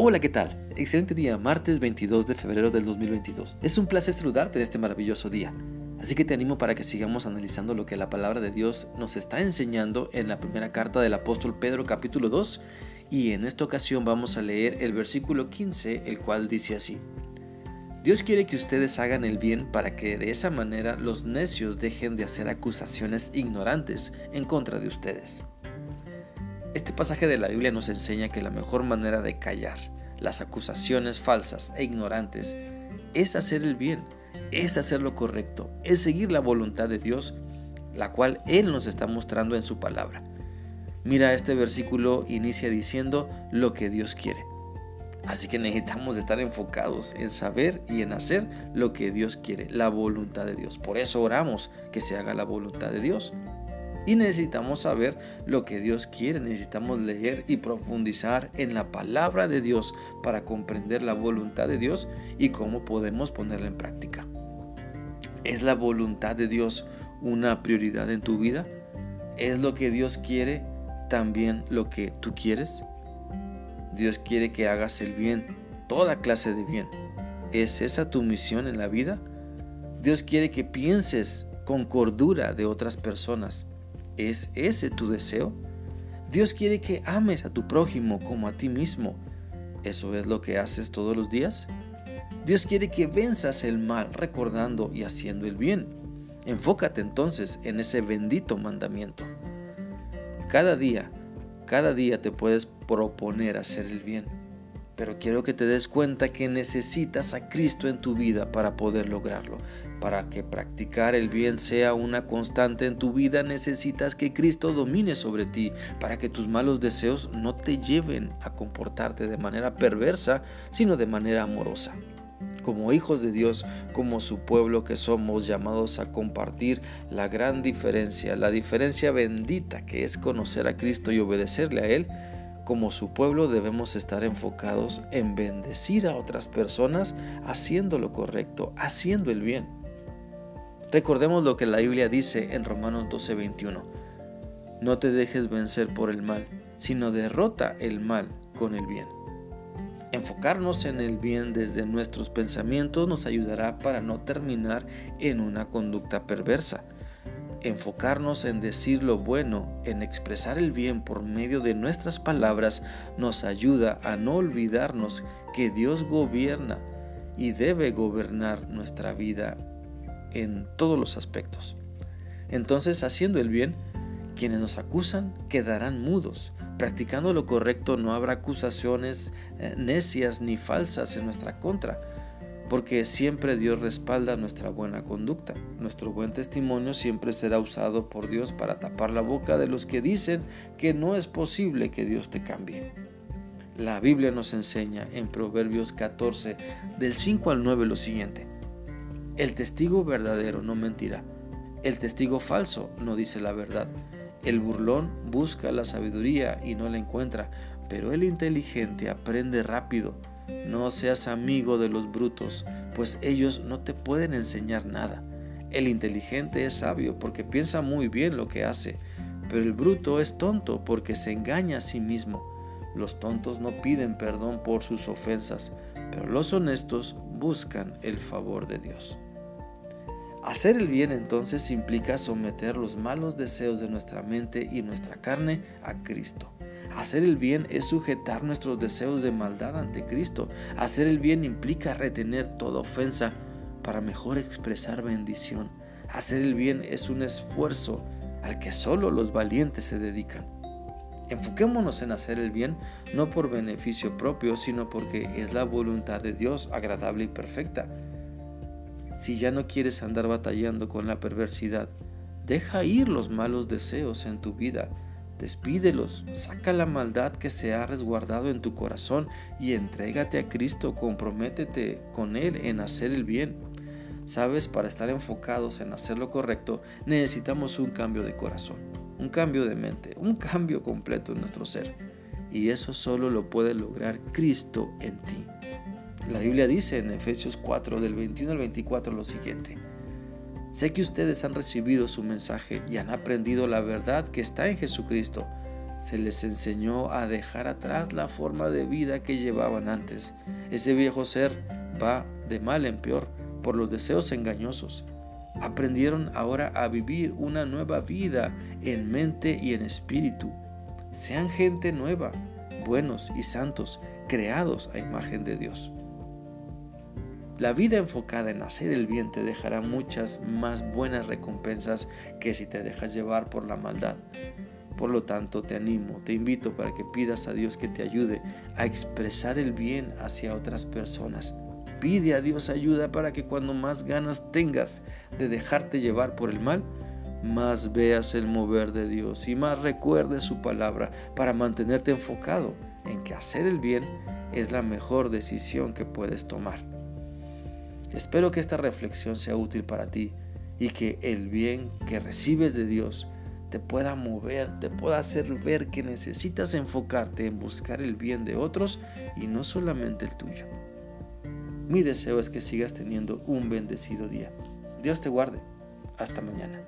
Hola, ¿qué tal? Excelente día, martes 22 de febrero del 2022. Es un placer saludarte en este maravilloso día. Así que te animo para que sigamos analizando lo que la palabra de Dios nos está enseñando en la primera carta del apóstol Pedro capítulo 2 y en esta ocasión vamos a leer el versículo 15, el cual dice así. Dios quiere que ustedes hagan el bien para que de esa manera los necios dejen de hacer acusaciones ignorantes en contra de ustedes. Este pasaje de la Biblia nos enseña que la mejor manera de callar las acusaciones falsas e ignorantes es hacer el bien, es hacer lo correcto, es seguir la voluntad de Dios, la cual Él nos está mostrando en su palabra. Mira, este versículo inicia diciendo lo que Dios quiere. Así que necesitamos estar enfocados en saber y en hacer lo que Dios quiere, la voluntad de Dios. Por eso oramos que se haga la voluntad de Dios. Y necesitamos saber lo que Dios quiere, necesitamos leer y profundizar en la palabra de Dios para comprender la voluntad de Dios y cómo podemos ponerla en práctica. ¿Es la voluntad de Dios una prioridad en tu vida? ¿Es lo que Dios quiere también lo que tú quieres? Dios quiere que hagas el bien, toda clase de bien. ¿Es esa tu misión en la vida? Dios quiere que pienses con cordura de otras personas. ¿Es ese tu deseo? Dios quiere que ames a tu prójimo como a ti mismo. ¿Eso es lo que haces todos los días? Dios quiere que venzas el mal recordando y haciendo el bien. Enfócate entonces en ese bendito mandamiento. Cada día, cada día te puedes proponer hacer el bien, pero quiero que te des cuenta que necesitas a Cristo en tu vida para poder lograrlo. Para que practicar el bien sea una constante en tu vida, necesitas que Cristo domine sobre ti, para que tus malos deseos no te lleven a comportarte de manera perversa, sino de manera amorosa. Como hijos de Dios, como su pueblo que somos llamados a compartir la gran diferencia, la diferencia bendita que es conocer a Cristo y obedecerle a Él, como su pueblo debemos estar enfocados en bendecir a otras personas haciendo lo correcto, haciendo el bien. Recordemos lo que la Biblia dice en Romanos 12:21. No te dejes vencer por el mal, sino derrota el mal con el bien. Enfocarnos en el bien desde nuestros pensamientos nos ayudará para no terminar en una conducta perversa. Enfocarnos en decir lo bueno, en expresar el bien por medio de nuestras palabras, nos ayuda a no olvidarnos que Dios gobierna y debe gobernar nuestra vida en todos los aspectos. Entonces, haciendo el bien, quienes nos acusan quedarán mudos. Practicando lo correcto no habrá acusaciones eh, necias ni falsas en nuestra contra, porque siempre Dios respalda nuestra buena conducta. Nuestro buen testimonio siempre será usado por Dios para tapar la boca de los que dicen que no es posible que Dios te cambie. La Biblia nos enseña en Proverbios 14, del 5 al 9 lo siguiente. El testigo verdadero no mentirá. El testigo falso no dice la verdad. El burlón busca la sabiduría y no la encuentra, pero el inteligente aprende rápido. No seas amigo de los brutos, pues ellos no te pueden enseñar nada. El inteligente es sabio porque piensa muy bien lo que hace, pero el bruto es tonto porque se engaña a sí mismo. Los tontos no piden perdón por sus ofensas, pero los honestos buscan el favor de Dios. Hacer el bien entonces implica someter los malos deseos de nuestra mente y nuestra carne a Cristo. Hacer el bien es sujetar nuestros deseos de maldad ante Cristo. Hacer el bien implica retener toda ofensa para mejor expresar bendición. Hacer el bien es un esfuerzo al que solo los valientes se dedican. Enfoquémonos en hacer el bien no por beneficio propio, sino porque es la voluntad de Dios agradable y perfecta. Si ya no quieres andar batallando con la perversidad, deja ir los malos deseos en tu vida, despídelos, saca la maldad que se ha resguardado en tu corazón y entrégate a Cristo, comprométete con Él en hacer el bien. Sabes, para estar enfocados en hacer lo correcto, necesitamos un cambio de corazón, un cambio de mente, un cambio completo en nuestro ser. Y eso solo lo puede lograr Cristo en ti. La Biblia dice en Efesios 4 del 21 al 24 lo siguiente. Sé que ustedes han recibido su mensaje y han aprendido la verdad que está en Jesucristo. se les enseñó a dejar atrás la forma de vida que llevaban antes. Ese viejo ser va de mal en peor por los deseos engañosos. Aprendieron ahora a vivir una nueva vida en mente y en espíritu. Sean gente nueva, buenos y santos, creados a imagen de Dios. La vida enfocada en hacer el bien te dejará muchas más buenas recompensas que si te dejas llevar por la maldad. Por lo tanto, te animo, te invito para que pidas a Dios que te ayude a expresar el bien hacia otras personas. Pide a Dios ayuda para que cuando más ganas tengas de dejarte llevar por el mal, más veas el mover de Dios y más recuerdes su palabra para mantenerte enfocado en que hacer el bien es la mejor decisión que puedes tomar. Espero que esta reflexión sea útil para ti y que el bien que recibes de Dios te pueda mover, te pueda hacer ver que necesitas enfocarte en buscar el bien de otros y no solamente el tuyo. Mi deseo es que sigas teniendo un bendecido día. Dios te guarde. Hasta mañana.